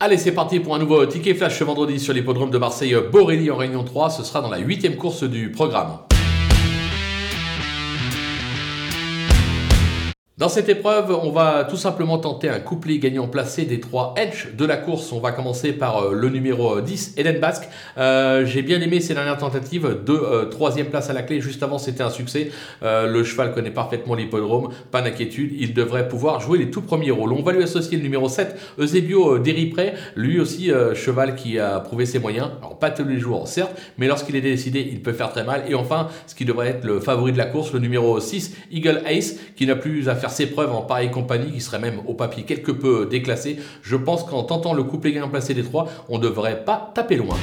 Allez, c'est parti pour un nouveau ticket flash vendredi sur l'hippodrome de Marseille Borelli en Réunion 3. Ce sera dans la huitième course du programme. Dans cette épreuve, on va tout simplement tenter un couplet gagnant placé des trois edge de la course. On va commencer par euh, le numéro 10, Eden Basque. Euh, j'ai bien aimé ses dernières tentatives de euh, troisième place à la clé. Juste avant, c'était un succès. le cheval connaît parfaitement l'hippodrome. Pas d'inquiétude, il devrait pouvoir jouer les tout premiers rôles. On va lui associer le numéro 7, Eusebio Deripré. Lui aussi, cheval qui a prouvé ses moyens. Alors, pas tous les jours, certes, mais lorsqu'il est décidé, il peut faire très mal. Et enfin, ce qui devrait être le favori de la course, le numéro 6, Eagle Ace, qui n'a plus à faire ses preuves en pareille compagnie, qui serait même au papier quelque peu déclassé, je pense qu'en tentant le couplet gagnant placé des trois, on ne devrait pas taper loin.